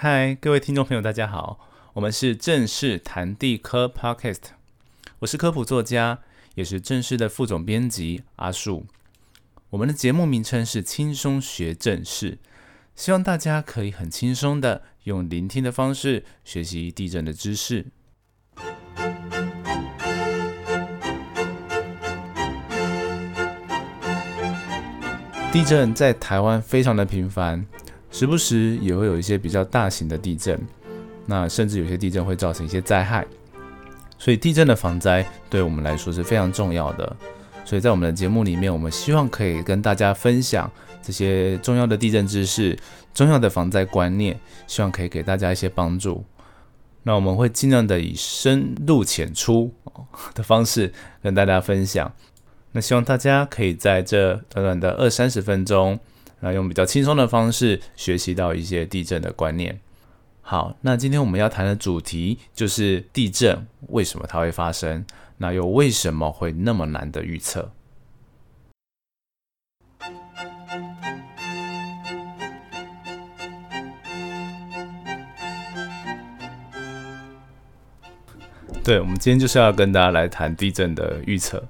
嗨，各位听众朋友，大家好，我们是正式谈地科 Podcast，我是科普作家，也是正式的副总编辑阿树。我们的节目名称是轻松学正事，希望大家可以很轻松的用聆听的方式学习地震的知识。地震在台湾非常的频繁，时不时也会有一些比较大型的地震，那甚至有些地震会造成一些灾害，所以地震的防灾对我们来说是非常重要的。所以在我们的节目里面，我们希望可以跟大家分享这些重要的地震知识、重要的防灾观念，希望可以给大家一些帮助。那我们会尽量的以深入浅出的方式跟大家分享。那希望大家可以在这短短的二三十分钟，那，用比较轻松的方式学习到一些地震的观念。好，那今天我们要谈的主题就是地震为什么它会发生，那又为什么会那么难的预测？对，我们今天就是要跟大家来谈地震的预测。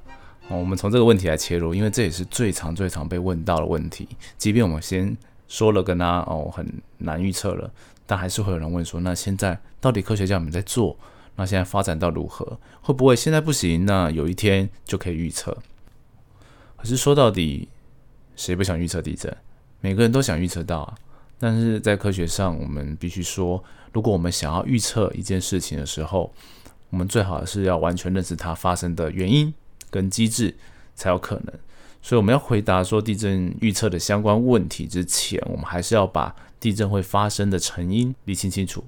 我们从这个问题来切入，因为这也是最常、最常被问到的问题。即便我们先说了跟他哦很难预测了，但还是会有人问说：那现在到底科学家们在做？那现在发展到如何？会不会现在不行？那有一天就可以预测？可是说到底，谁不想预测地震？每个人都想预测到啊。但是在科学上，我们必须说，如果我们想要预测一件事情的时候，我们最好是要完全认识它发生的原因。跟机制才有可能，所以我们要回答说地震预测的相关问题之前，我们还是要把地震会发生的成因理清清楚。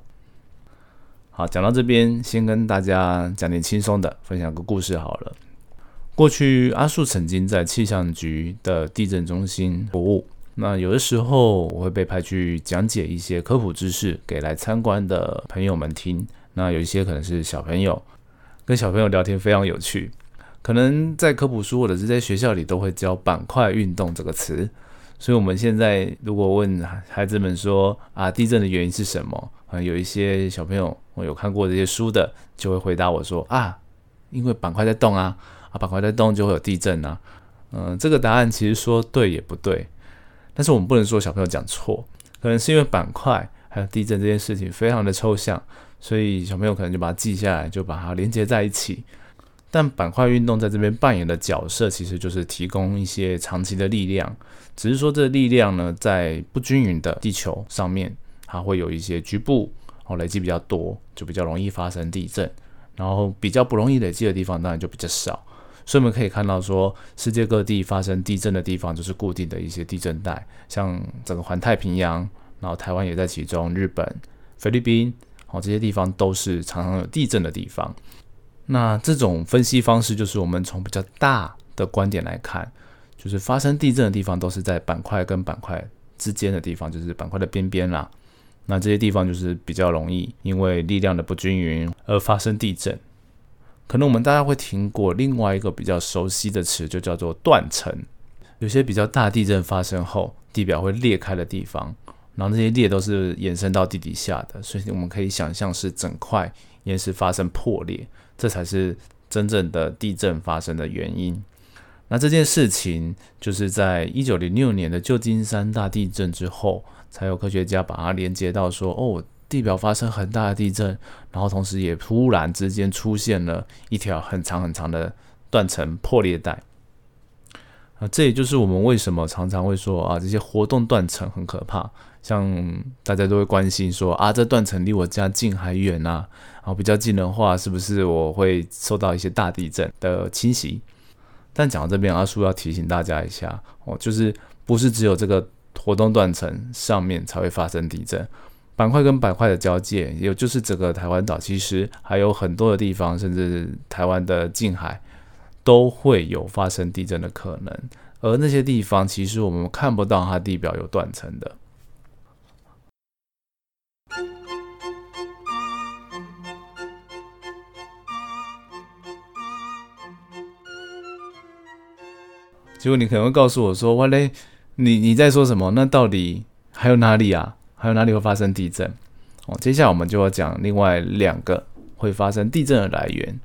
好，讲到这边，先跟大家讲点轻松的，分享个故事好了。过去阿树曾经在气象局的地震中心服务，那有的时候我会被派去讲解一些科普知识给来参观的朋友们听。那有一些可能是小朋友，跟小朋友聊天非常有趣。可能在科普书或者是在学校里都会教板块运动这个词，所以我们现在如果问孩子们说啊地震的原因是什么？啊，有一些小朋友我有看过这些书的就会回答我说啊，因为板块在动啊啊板块在动就会有地震啊，嗯，这个答案其实说对也不对，但是我们不能说小朋友讲错，可能是因为板块还有地震这件事情非常的抽象，所以小朋友可能就把它记下来，就把它连接在一起。但板块运动在这边扮演的角色，其实就是提供一些长期的力量。只是说，这力量呢，在不均匀的地球上面，它会有一些局部哦累积比较多，就比较容易发生地震。然后比较不容易累积的地方，当然就比较少。所以我们可以看到，说世界各地发生地震的地方，就是固定的一些地震带，像整个环太平洋，然后台湾也在其中，日本、菲律宾哦这些地方都是常常有地震的地方。那这种分析方式就是我们从比较大的观点来看，就是发生地震的地方都是在板块跟板块之间的地方，就是板块的边边啦。那这些地方就是比较容易因为力量的不均匀而发生地震。可能我们大家会听过另外一个比较熟悉的词，就叫做断层。有些比较大地震发生后，地表会裂开的地方，然后这些裂都是延伸到地底下的，所以我们可以想象是整块岩石发生破裂。这才是真正的地震发生的原因。那这件事情就是在一九零六年的旧金山大地震之后，才有科学家把它连接到说，哦，地表发生很大的地震，然后同时也突然之间出现了一条很长很长的断层破裂带。啊，这也就是我们为什么常常会说啊，这些活动断层很可怕。像大家都会关心说啊，这断层离我家近还远啊？然后比较近的话，是不是我会受到一些大地震的侵袭？但讲到这边，阿叔要提醒大家一下哦，就是不是只有这个活动断层上面才会发生地震，板块跟板块的交界，也就是整个台湾岛，其实还有很多的地方，甚至台湾的近海都会有发生地震的可能。而那些地方，其实我们看不到它地表有断层的。结果你可能会告诉我说：“哇嘞，你你在说什么？那到底还有哪里啊？还有哪里会发生地震？”哦，接下来我们就要讲另外两个会发生地震的来源。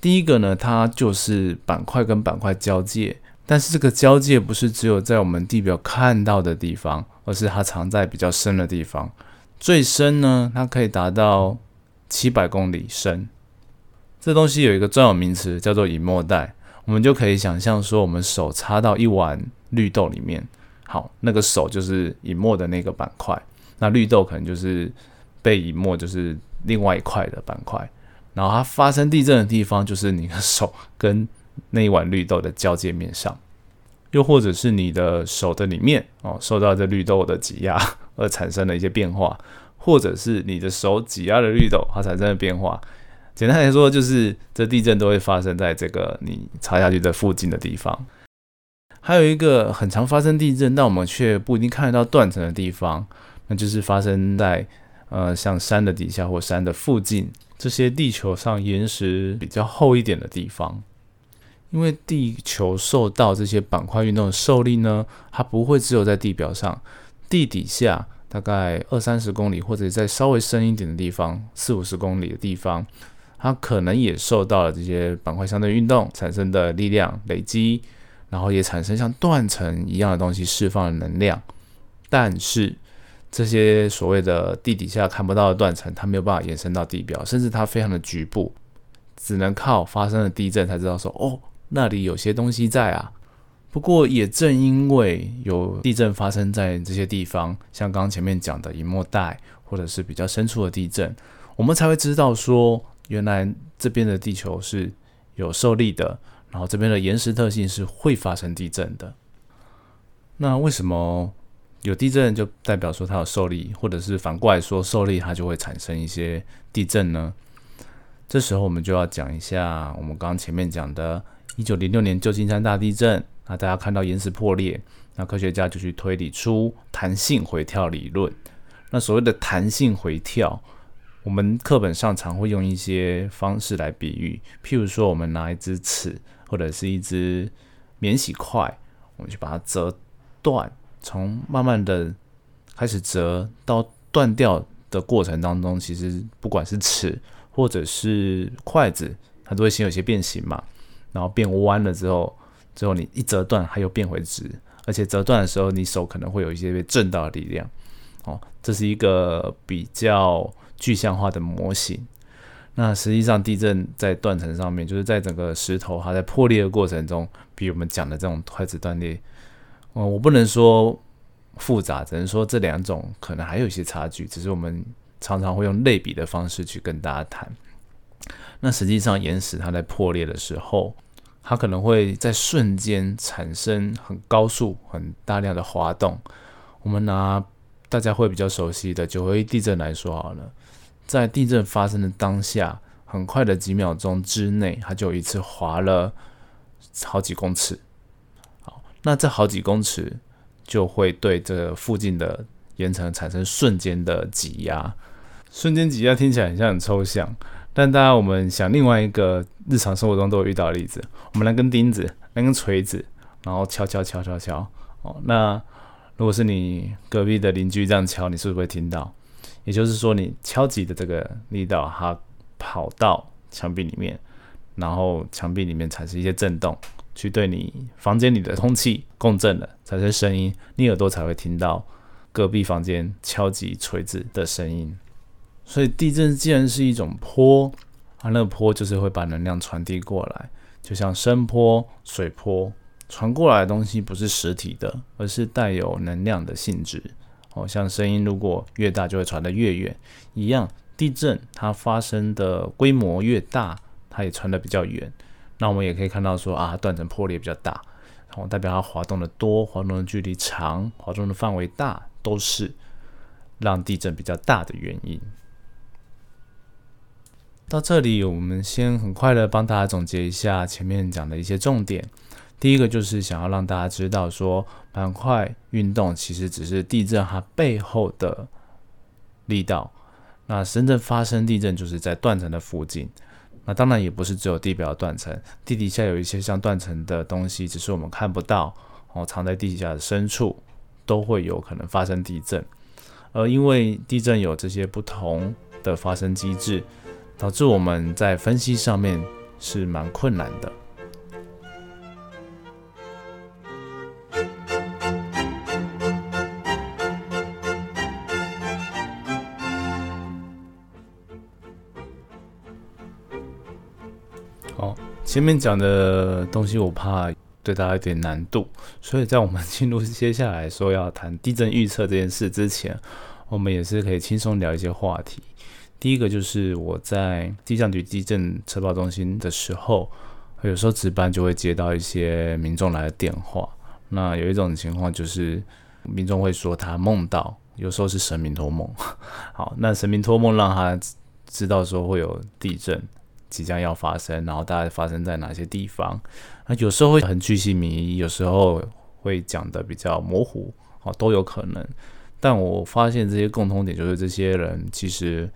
第一个呢，它就是板块跟板块交界，但是这个交界不是只有在我们地表看到的地方，而是它藏在比较深的地方。最深呢，它可以达到七百公里深。这东西有一个专有名词叫做隐没带，我们就可以想象说，我们手插到一碗绿豆里面，好，那个手就是隐没的那个板块，那绿豆可能就是被隐没，就是另外一块的板块。然后它发生地震的地方，就是你的手跟那一碗绿豆的交界面上，又或者是你的手的里面哦，受到这绿豆的挤压 而产生了一些变化，或者是你的手挤压了绿豆，它产生了变化。简单来说，就是这地震都会发生在这个你插下去的附近的地方。还有一个很常发生地震，但我们却不一定看得到断层的地方，那就是发生在呃像山的底下或山的附近这些地球上岩石比较厚一点的地方。因为地球受到这些板块运动的受力呢，它不会只有在地表上，地底下大概二三十公里或者在稍微深一点的地方，四五十公里的地方。它可能也受到了这些板块相对运动产生的力量累积，然后也产生像断层一样的东西释放的能量。但是这些所谓的地底下看不到的断层，它没有办法延伸到地表，甚至它非常的局部，只能靠发生了地震才知道说哦，那里有些东西在啊。不过也正因为有地震发生在这些地方，像刚刚前面讲的隐没带，或者是比较深处的地震，我们才会知道说。原来这边的地球是有受力的，然后这边的岩石特性是会发生地震的。那为什么有地震就代表说它有受力，或者是反过来说受力它就会产生一些地震呢？这时候我们就要讲一下我们刚刚前面讲的1906年旧金山大地震。那大家看到岩石破裂，那科学家就去推理出弹性回跳理论。那所谓的弹性回跳。我们课本上常会用一些方式来比喻，譬如说，我们拿一支尺或者是一支免洗块，我们去把它折断，从慢慢的开始折到断掉的过程当中，其实不管是尺或者是筷子，它都会先有些变形嘛，然后变弯了之后，之后你一折断，它又变回直，而且折断的时候，你手可能会有一些被震到的力量。哦，这是一个比较。具象化的模型，那实际上地震在断层上面，就是在整个石头它在破裂的过程中，比我们讲的这种筷子断裂，嗯，我不能说复杂，只能说这两种可能还有一些差距，只是我们常常会用类比的方式去跟大家谈。那实际上岩石它在破裂的时候，它可能会在瞬间产生很高速、很大量的滑动。我们拿大家会比较熟悉的九合一地震来说好了。在地震发生的当下，很快的几秒钟之内，它就一次滑了好几公尺。那这好几公尺就会对这附近的岩层产生瞬间的挤压。瞬间挤压听起来很像很抽象，但大家我们想另外一个日常生活中都有遇到的例子，我们来根钉子，来根锤子，然后敲敲敲敲敲。哦，那如果是你隔壁的邻居这样敲，你是不是会听到？也就是说，你敲击的这个力道，它跑到墙壁里面，然后墙壁里面产生一些震动，去对你房间里的空气共振了，产生声音，你耳朵才会听到隔壁房间敲击锤子的声音。所以地震既然是一种波，啊，那个波就是会把能量传递过来，就像声波、水波传过来的东西不是实体的，而是带有能量的性质。哦，像声音如果越大，就会传得越远一样。地震它发生的规模越大，它也传得比较远。那我们也可以看到说啊，断层破裂比较大，哦，代表它滑动的多，滑动的距离长，滑动的范围大，都是让地震比较大的原因。到这里，我们先很快的帮大家总结一下前面讲的一些重点。第一个就是想要让大家知道，说板块运动其实只是地震它背后的力道。那深圳发生地震就是在断层的附近。那当然也不是只有地表断层，地底下有一些像断层的东西，只是我们看不到哦，藏在地底下的深处都会有可能发生地震。而因为地震有这些不同的发生机制，导致我们在分析上面是蛮困难的。好，前面讲的东西我怕对大家有点难度，所以在我们进入接下来说要谈地震预测这件事之前，我们也是可以轻松聊一些话题。第一个就是我在气象局地震测报中心的时候，有时候值班就会接到一些民众来的电话。那有一种情况就是民众会说他梦到，有时候是神明托梦。好，那神明托梦让他知道说会有地震。即将要发生，然后大概发生在哪些地方？那有时候会很具细迷，有时候会讲的比较模糊，哦，都有可能。但我发现这些共通点，就是这些人其实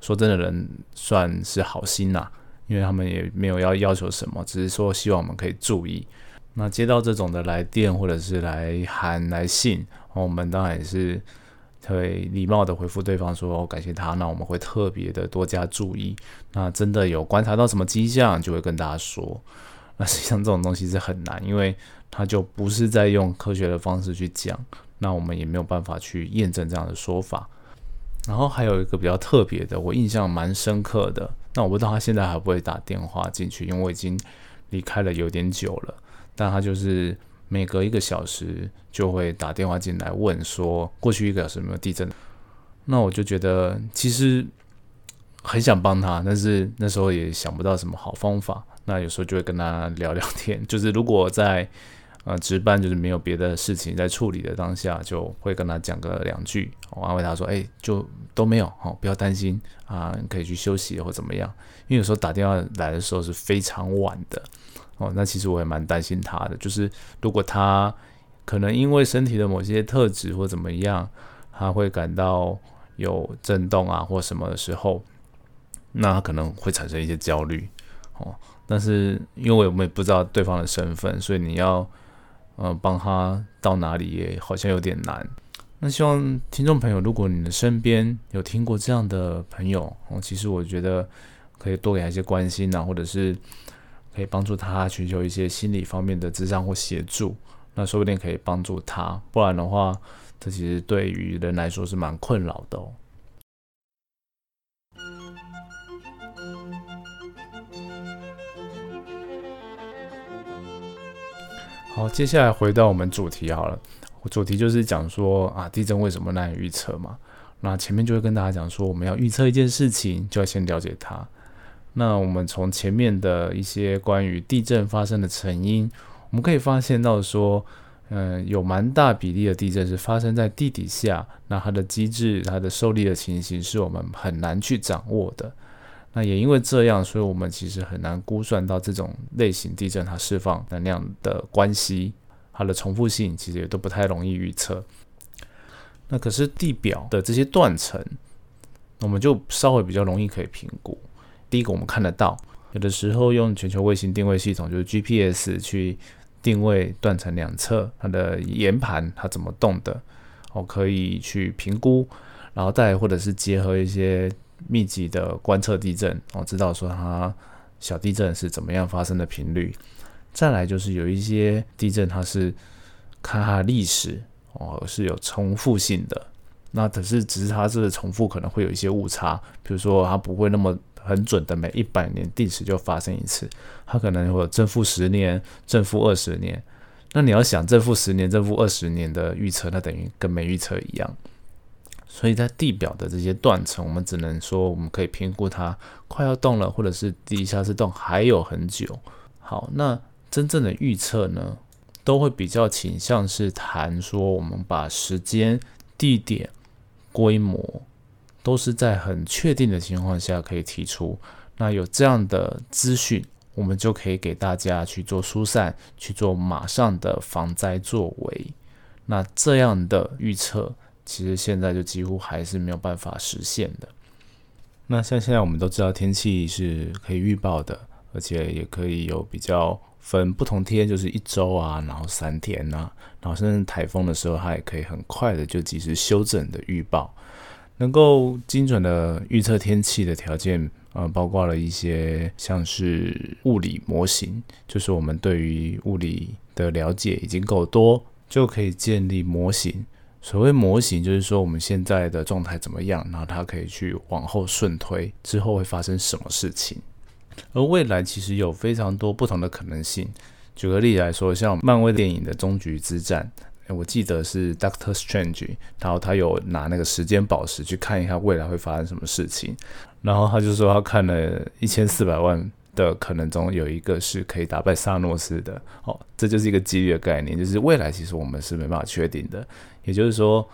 说真的，人算是好心呐，因为他们也没有要要求什么，只是说希望我们可以注意。那接到这种的来电或者是来函来信，我们当然也是。会礼貌的回复对方说感谢他，那我们会特别的多加注意。那真的有观察到什么迹象，就会跟大家说。那实际上这种东西是很难，因为他就不是在用科学的方式去讲，那我们也没有办法去验证这样的说法。然后还有一个比较特别的，我印象蛮深刻的。那我不知道他现在还不会打电话进去，因为我已经离开了有点久了。但他就是。每隔一个小时就会打电话进来问说过去一个小时有没有地震，那我就觉得其实很想帮他，但是那时候也想不到什么好方法。那有时候就会跟他聊聊天，就是如果在呃值班就是没有别的事情在处理的当下，就会跟他讲个两句，我安慰他说：“哎，就都没有，好，不要担心啊，可以去休息或怎么样。”因为有时候打电话来的时候是非常晚的。哦，那其实我也蛮担心他的，就是如果他可能因为身体的某些特质或怎么样，他会感到有震动啊或什么的时候，那他可能会产生一些焦虑。哦，但是因为我们也不知道对方的身份，所以你要嗯帮他到哪里也好像有点难。那希望听众朋友，如果你的身边有听过这样的朋友，哦，其实我觉得可以多给他一些关心呐，或者是。可以帮助他寻求一些心理方面的智商或协助，那说不定可以帮助他。不然的话，这其实对于人来说是蛮困扰的哦。好，接下来回到我们主题好了。主题就是讲说啊，地震为什么难以预测嘛？那前面就会跟大家讲说，我们要预测一件事情，就要先了解它。那我们从前面的一些关于地震发生的成因，我们可以发现到说，嗯，有蛮大比例的地震是发生在地底下，那它的机制、它的受力的情形是我们很难去掌握的。那也因为这样，所以我们其实很难估算到这种类型地震它释放能量的关系，它的重复性其实也都不太容易预测。那可是地表的这些断层，我们就稍微比较容易可以评估。第一个，我们看得到，有的时候用全球卫星定位系统，就是 GPS 去定位断层两侧它的岩盘它怎么动的，哦，可以去评估，然后再或者是结合一些密集的观测地震，哦，知道说它小地震是怎么样发生的频率。再来就是有一些地震，它是看它的历史，哦，是有重复性的，那可是只是它这个重复可能会有一些误差，比如说它不会那么。很准的，每一百年定时就发生一次，它可能会正负十年、正负二十年。那你要想正负十年、正负二十年的预测，那等于跟没预测一样。所以在地表的这些断层，我们只能说我们可以评估它快要动了，或者是地下室动还有很久。好，那真正的预测呢，都会比较倾向是谈说我们把时间、地点、规模。都是在很确定的情况下可以提出，那有这样的资讯，我们就可以给大家去做疏散，去做马上的防灾作为。那这样的预测，其实现在就几乎还是没有办法实现的。那像现在我们都知道天气是可以预报的，而且也可以有比较分不同天，就是一周啊，然后三天呐，然后甚至台风的时候，它也可以很快的就及时修正的预报，能够精准的预测天气的条件，呃，包括了一些像是物理模型，就是我们对于物理的了解已经够多，就可以建立模型。所谓模型，就是说我们现在的状态怎么样，然后它可以去往后顺推之后会发生什么事情。而未来其实有非常多不同的可能性。举个例来说，像漫威电影的终局之战，我记得是 Doctor Strange，然后他有拿那个时间宝石去看一下未来会发生什么事情，然后他就说他看了一千四百万的可能中有一个是可以打败萨诺斯的。哦，这就是一个几率的概念，就是未来其实我们是没办法确定的。也就是说，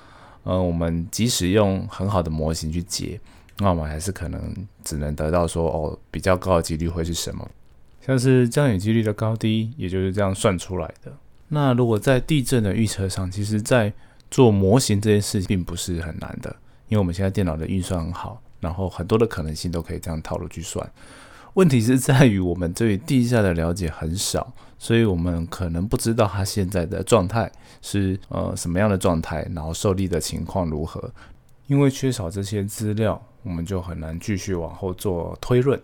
嗯，我们即使用很好的模型去解。那我们还是可能只能得到说哦，比较高的几率会是什么？像是降雨几率的高低，也就是这样算出来的。那如果在地震的预测上，其实在做模型这件事并不是很难的，因为我们现在电脑的运算很好，然后很多的可能性都可以这样套路去算。问题是在于我们对地下的了解很少，所以我们可能不知道它现在的状态是呃什么样的状态，然后受力的情况如何。因为缺少这些资料，我们就很难继续往后做推论，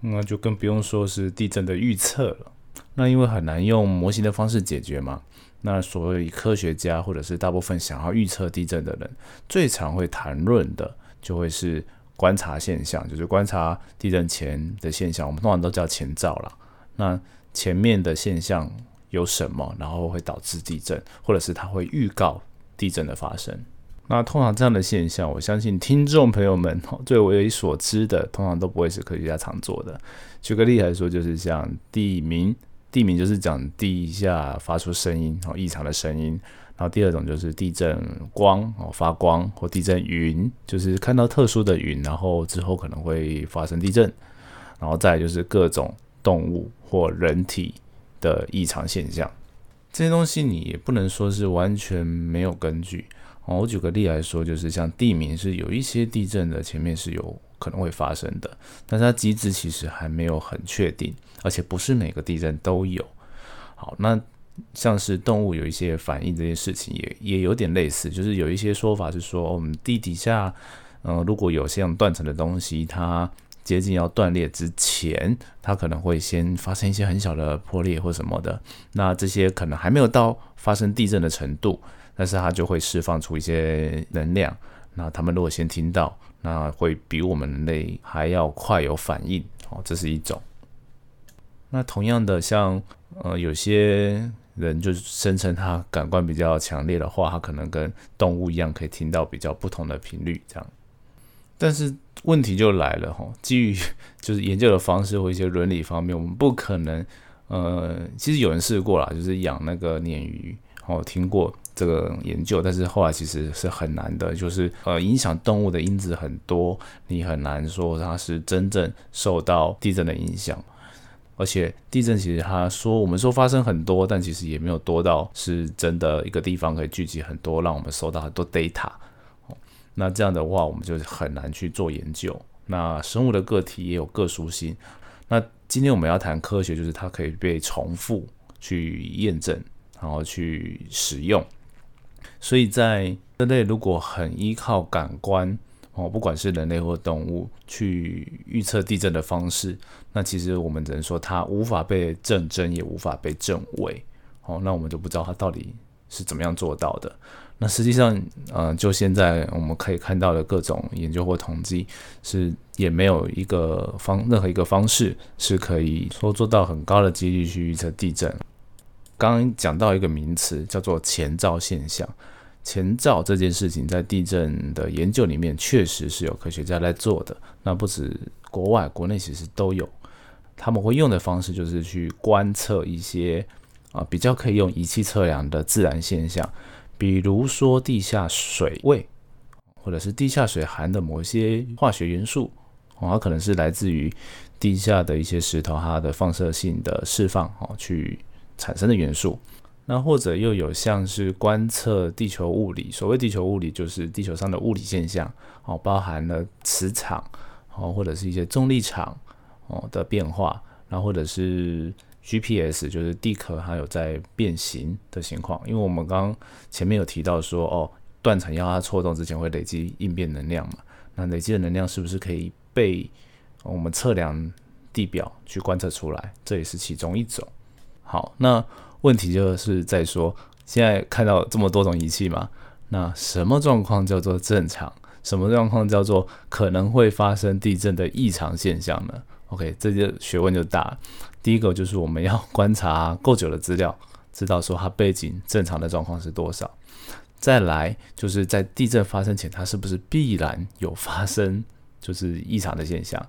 那就更不用说是地震的预测了。那因为很难用模型的方式解决嘛，那所谓科学家或者是大部分想要预测地震的人，最常会谈论的就会是观察现象，就是观察地震前的现象，我们通常都叫前兆了。那前面的现象有什么，然后会导致地震，或者是它会预告地震的发生。那通常这样的现象，我相信听众朋友们 最为所知的，通常都不会是科学家常做的。举个例来说，就是像地名，地名就是讲地下发出声音哦，异常的声音。然后第二种就是地震光哦，发光或地震云，就是看到特殊的云，然后之后可能会发生地震。然后再就是各种动物或人体的异常现象，这些东西你也不能说是完全没有根据。哦，我举个例来说，就是像地名是有一些地震的前面是有可能会发生的，但是它机制其实还没有很确定，而且不是每个地震都有。好，那像是动物有一些反应这件事情也也有点类似，就是有一些说法是说，我们地底下，嗯，如果有像断层的东西，它接近要断裂之前，它可能会先发生一些很小的破裂或什么的，那这些可能还没有到发生地震的程度。但是它就会释放出一些能量，那他们如果先听到，那会比我们人类还要快有反应，哦，这是一种。那同样的，像呃有些人就声称他感官比较强烈的话，他可能跟动物一样可以听到比较不同的频率，这样。但是问题就来了哈，基于就是研究的方式或一些伦理方面，我们不可能，呃，其实有人试过了，就是养那个鲶鱼，哦，听过。这个研究，但是后来其实是很难的，就是呃，影响动物的因子很多，你很难说它是真正受到地震的影响。而且地震其实他说我们说发生很多，但其实也没有多到是真的一个地方可以聚集很多，让我们收到很多 data。那这样的话，我们就很难去做研究。那生物的个体也有个殊性。那今天我们要谈科学，就是它可以被重复去验证，然后去使用。所以在人类如果很依靠感官哦，不管是人类或动物去预测地震的方式，那其实我们只能说它无法被证真，也无法被证伪哦。那我们就不知道它到底是怎么样做到的。那实际上，嗯，就现在我们可以看到的各种研究或统计，是也没有一个方任何一个方式是可以说做到很高的几率去预测地震。刚刚讲到一个名词叫做前兆现象。前兆这件事情在地震的研究里面确实是有科学家在做的，那不止国外，国内其实都有。他们会用的方式就是去观测一些啊比较可以用仪器测量的自然现象，比如说地下水位，或者是地下水含的某些化学元素，哦，它可能是来自于地下的一些石头它的放射性的释放哦去产生的元素。那或者又有像是观测地球物理，所谓地球物理就是地球上的物理现象哦，包含了磁场哦，或者是一些重力场哦的变化，然后或者是 GPS，就是地壳还有在变形的情况。因为我们刚刚前面有提到说，哦，断层要它错动之前会累积应变能量嘛？那累积的能量是不是可以被我们测量地表去观测出来？这也是其中一种。好，那问题就是在说，现在看到这么多种仪器嘛？那什么状况叫做正常？什么状况叫做可能会发生地震的异常现象呢？OK，这些学问就大。第一个就是我们要观察够久的资料，知道说它背景正常的状况是多少。再来就是在地震发生前，它是不是必然有发生就是异常的现象，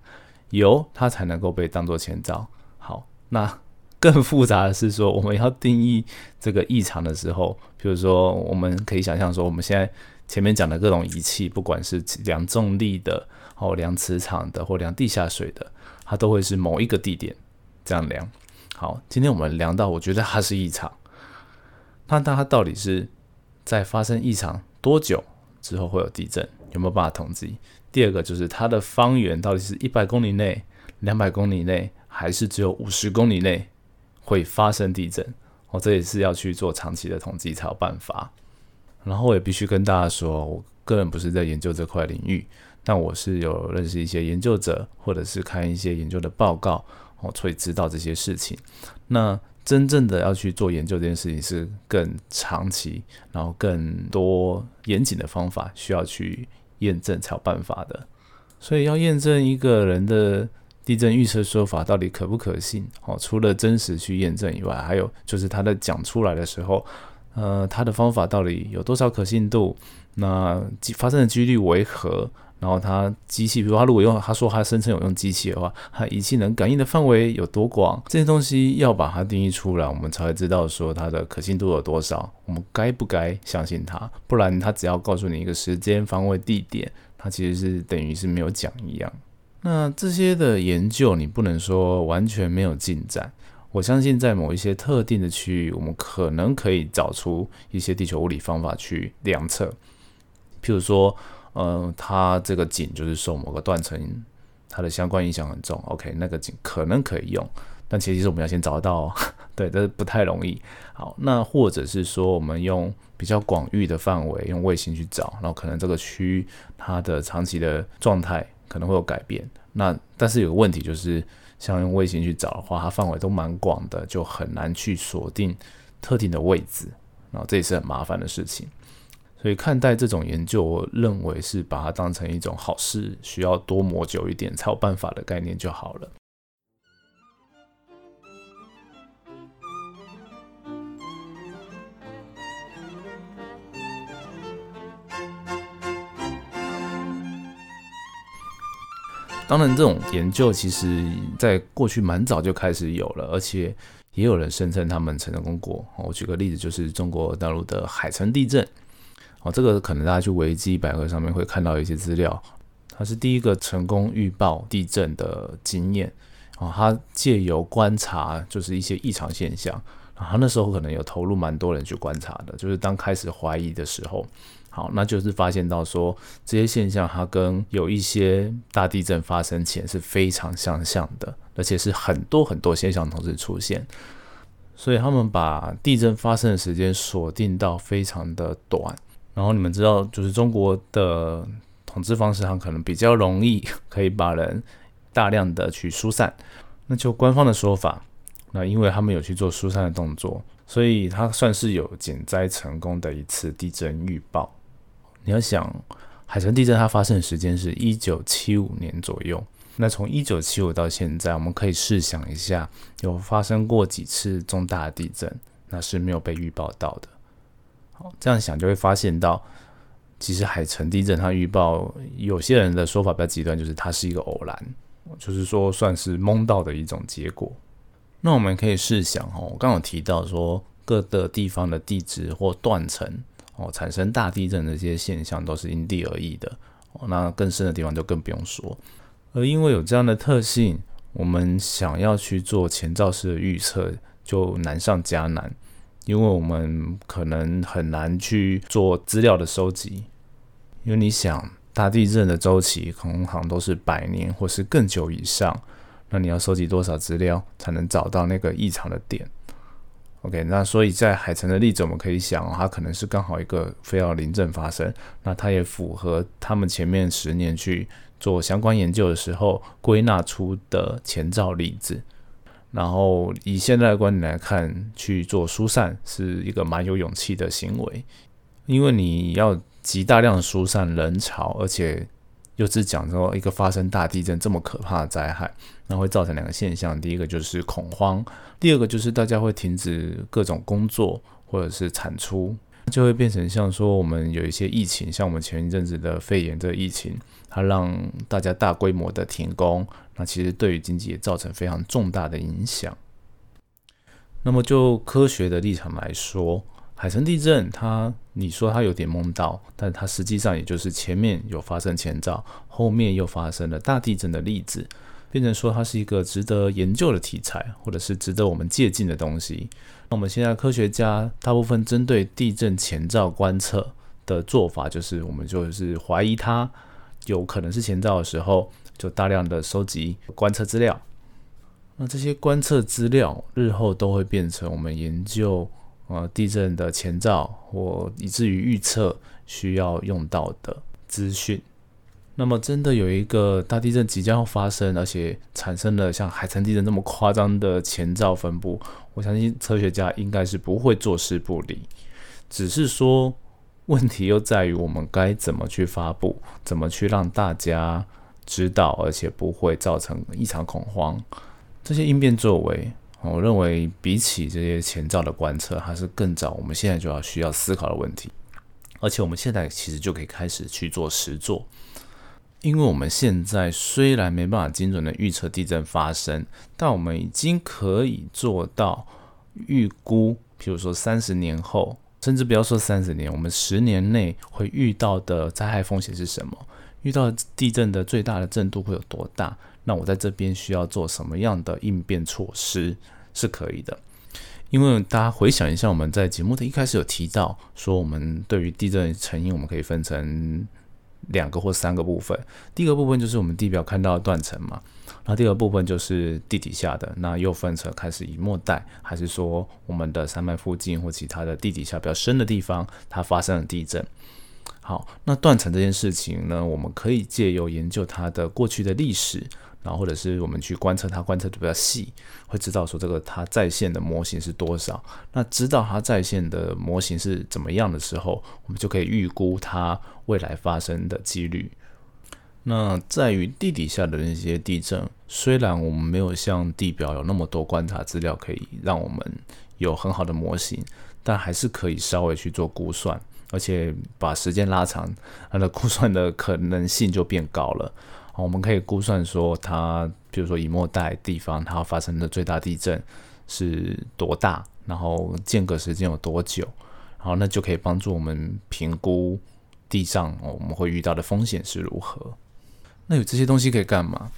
有它才能够被当做前兆。好，那更复杂的是说，我们要定义这个异常的时候，比如说我们可以想象说，我们现在。前面讲的各种仪器，不管是量重力的，哦，量磁场的，或量地下水的，它都会是某一个地点这样量。好，今天我们量到，我觉得它是异常。那它到底是在发生异常多久之后会有地震？有没有办法统计？第二个就是它的方圆到底是一百公里内、两百公里内，还是只有五十公里内会发生地震？哦，这也是要去做长期的统计才有办法。然后我也必须跟大家说，我个人不是在研究这块领域，但我是有认识一些研究者，或者是看一些研究的报告，我会知道这些事情。那真正的要去做研究这件事情是更长期，然后更多严谨的方法需要去验证才有办法的。所以要验证一个人的地震预测说法到底可不可信，哦，除了真实去验证以外，还有就是他在讲出来的时候。呃，他的方法到底有多少可信度？那发生的几率为何？然后他机器，比如他如果用他说他声称有用机器的话，他仪器能感应的范围有多广？这些东西要把它定义出来，我们才会知道说它的可信度有多少。我们该不该相信他？不然他只要告诉你一个时间、方位、地点，他其实是等于是没有讲一样。那这些的研究，你不能说完全没有进展。我相信在某一些特定的区域，我们可能可以找出一些地球物理方法去量测。譬如说，呃，它这个井就是受某个断层，它的相关影响很重。OK，那个井可能可以用，但前提是我们要先找到，对，这不太容易。好，那或者是说，我们用比较广域的范围，用卫星去找，然后可能这个区它的长期的状态可能会有改变。那但是有个问题就是。像用卫星去找的话，它范围都蛮广的，就很难去锁定特定的位置，然后这也是很麻烦的事情。所以看待这种研究，我认为是把它当成一种好事，需要多磨久一点才有办法的概念就好了。当然，这种研究其实在过去蛮早就开始有了，而且也有人声称他们成功过。我举个例子，就是中国大陆的海城地震。哦，这个可能大家去维基百科上面会看到一些资料，它是第一个成功预报地震的经验。哦，他借由观察就是一些异常现象，然后那时候可能有投入蛮多人去观察的，就是当开始怀疑的时候。好，那就是发现到说这些现象，它跟有一些大地震发生前是非常相像的，而且是很多很多现象同时出现，所以他们把地震发生的时间锁定到非常的短。然后你们知道，就是中国的统治方式，它可能比较容易可以把人大量的去疏散。那就官方的说法，那因为他们有去做疏散的动作，所以它算是有减灾成功的一次地震预报。你要想，海城地震它发生的时间是一九七五年左右。那从一九七五到现在，我们可以试想一下，有发生过几次重大的地震，那是没有被预报到的。好，这样想就会发现到，其实海城地震它预报，有些人的说法比较极端，就是它是一个偶然，就是说算是蒙到的一种结果。那我们可以试想哦，我刚刚提到说各个地方的地质或断层。哦，产生大地震的这些现象都是因地而异的。哦，那更深的地方就更不用说。而因为有这样的特性，我们想要去做前兆式的预测就难上加难，因为我们可能很难去做资料的收集。因为你想，大地震的周期通常都是百年或是更久以上，那你要收集多少资料才能找到那个异常的点？OK，那所以在海城的例子，我们可以想，它可能是刚好一个非要临阵发生，那它也符合他们前面十年去做相关研究的时候归纳出的前兆例子。然后以现在的观点来看，去做疏散是一个蛮有勇气的行为，因为你要极大量疏散人潮，而且。又是讲说一个发生大地震这么可怕的灾害，那会造成两个现象，第一个就是恐慌，第二个就是大家会停止各种工作或者是产出，就会变成像说我们有一些疫情，像我们前一阵子的肺炎这疫情，它让大家大规模的停工，那其实对于经济也造成非常重大的影响。那么就科学的立场来说。海城地震，它你说它有点梦到，但它实际上也就是前面有发生前兆，后面又发生了大地震的例子，变成说它是一个值得研究的题材，或者是值得我们借鉴的东西。那我们现在科学家大部分针对地震前兆观测的做法，就是我们就是怀疑它有可能是前兆的时候，就大量的收集观测资料。那这些观测资料日后都会变成我们研究。呃，地震的前兆或以至于预测需要用到的资讯。那么，真的有一个大地震即将要发生，而且产生了像海城地震这么夸张的前兆分布，我相信科学家应该是不会坐视不理。只是说，问题又在于我们该怎么去发布，怎么去让大家知道，而且不会造成异常恐慌。这些应变作为。我认为，比起这些前兆的观测，还是更早。我们现在就要需要思考的问题，而且我们现在其实就可以开始去做实做。因为我们现在虽然没办法精准的预测地震发生，但我们已经可以做到预估，譬如说三十年后，甚至不要说三十年，我们十年内会遇到的灾害风险是什么？遇到地震的最大的震度会有多大？那我在这边需要做什么样的应变措施？是可以的，因为大家回想一下，我们在节目的一开始有提到说，我们对于地震成因，我们可以分成两个或三个部分。第一个部分就是我们地表看到的断层嘛，那第二个部分就是地底下的，那又分成开始以末代，还是说我们的山脉附近或其他的地底下比较深的地方，它发生了地震。好，那断层这件事情呢，我们可以借由研究它的过去的历史。然后或者是我们去观测它，观测的比较细，会知道说这个它在线的模型是多少。那知道它在线的模型是怎么样的时候，我们就可以预估它未来发生的几率。那在于地底下的那些地震，虽然我们没有像地表有那么多观察资料可以让我们有很好的模型，但还是可以稍微去做估算，而且把时间拉长，它的估算的可能性就变高了。我们可以估算说，它比如说以末代地方，它发生的最大地震是多大，然后间隔时间有多久，然后那就可以帮助我们评估地上我们会遇到的风险是如何。那有这些东西可以干嘛？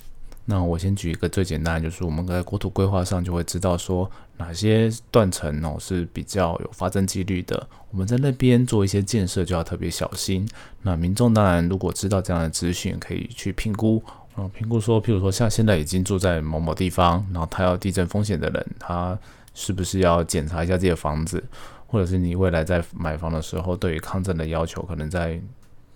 那我先举一个最简单的，就是我们在国土规划上就会知道说哪些断层哦是比较有发生几率的，我们在那边做一些建设就要特别小心。那民众当然如果知道这样的资讯，可以去评估，嗯，评估说，譬如说像现在已经住在某某地方，然后他要地震风险的人，他是不是要检查一下自己的房子，或者是你未来在买房的时候，对于抗震的要求，可能在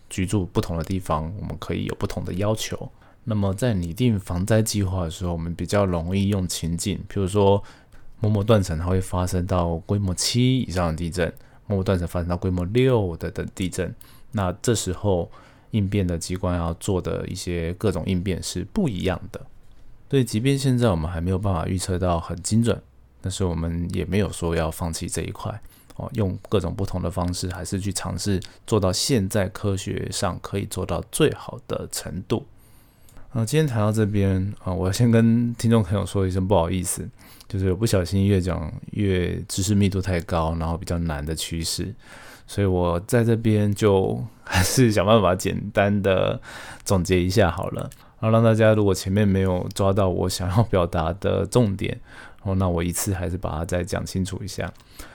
居住不同的地方，我们可以有不同的要求。那么在拟定防灾计划的时候，我们比较容易用情境，譬如说某某断层它会发生到规模七以上的地震，某某断层发生到规模六的的地震，那这时候应变的机关要做的一些各种应变是不一样的。所以，即便现在我们还没有办法预测到很精准，但是我们也没有说要放弃这一块哦，用各种不同的方式，还是去尝试做到现在科学上可以做到最好的程度。啊，今天谈到这边啊，我先跟听众朋友说一声不好意思，就是不小心越讲越知识密度太高，然后比较难的趋势，所以我在这边就 还是想办法简单的总结一下好了，然后让大家如果前面没有抓到我想要表达的重点，然后那我一次还是把它再讲清楚一下。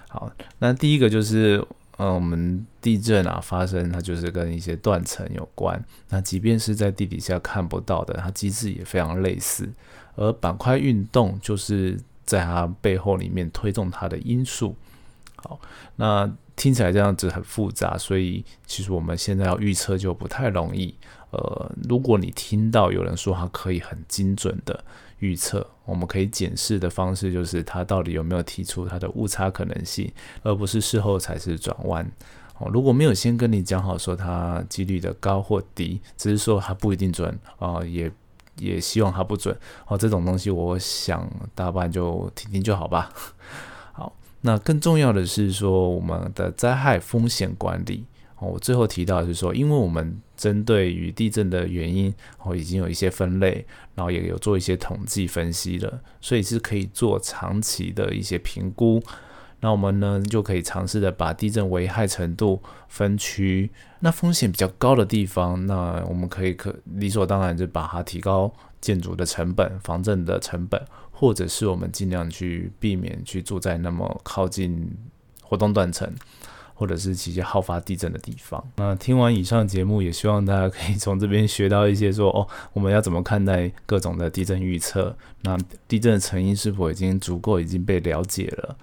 好，那第一个就是嗯，我们地震啊发生，它就是跟一些断层有关。那即便是在地底下看不到的，它机制也非常类似。而板块运动就是在它背后里面推动它的因素。好，那听起来这样子很复杂，所以其实我们现在要预测就不太容易。呃，如果你听到有人说它可以很精准的。预测，我们可以检视的方式就是它到底有没有提出它的误差可能性，而不是事后才是转弯。哦，如果没有先跟你讲好说它几率的高或低，只是说它不一定准啊，也也希望它不准哦。这种东西，我想大半就听听就好吧。好，那更重要的是说我们的灾害风险管理。哦，我最后提到是说，因为我们针对于地震的原因，哦，已经有一些分类，然后也有做一些统计分析了，所以是可以做长期的一些评估。那我们呢，就可以尝试的把地震危害程度分区。那风险比较高的地方，那我们可以可理所当然就把它提高建筑的成本、防震的成本，或者是我们尽量去避免去住在那么靠近活动断层。或者是其些好发地震的地方。那听完以上节目，也希望大家可以从这边学到一些，说哦，我们要怎么看待各种的地震预测？那地震的成因是否已经足够已经被了解了？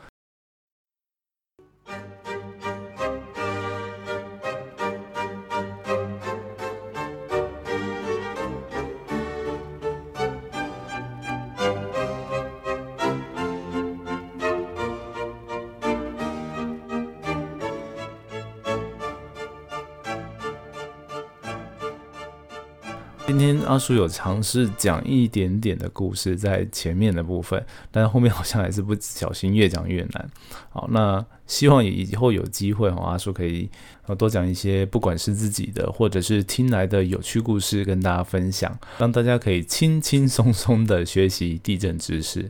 阿叔有尝试讲一点点的故事在前面的部分，但是后面好像还是不小心越讲越难。好，那希望以后有机会，阿叔可以多讲一些，不管是自己的或者是听来的有趣故事跟大家分享，让大家可以轻轻松松的学习地震知识。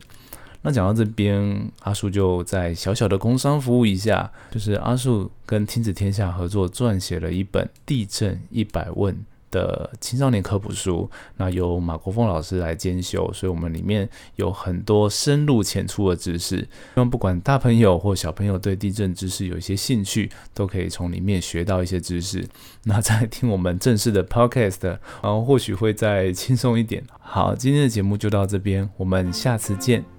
那讲到这边，阿叔就在小小的工商服务一下，就是阿叔跟亲子天下合作撰写了一本《地震一百问》。的青少年科普书，那由马国峰老师来监修，所以我们里面有很多深入浅出的知识，希望不管大朋友或小朋友对地震知识有一些兴趣，都可以从里面学到一些知识。那再听我们正式的 podcast，然后或许会再轻松一点。好，今天的节目就到这边，我们下次见。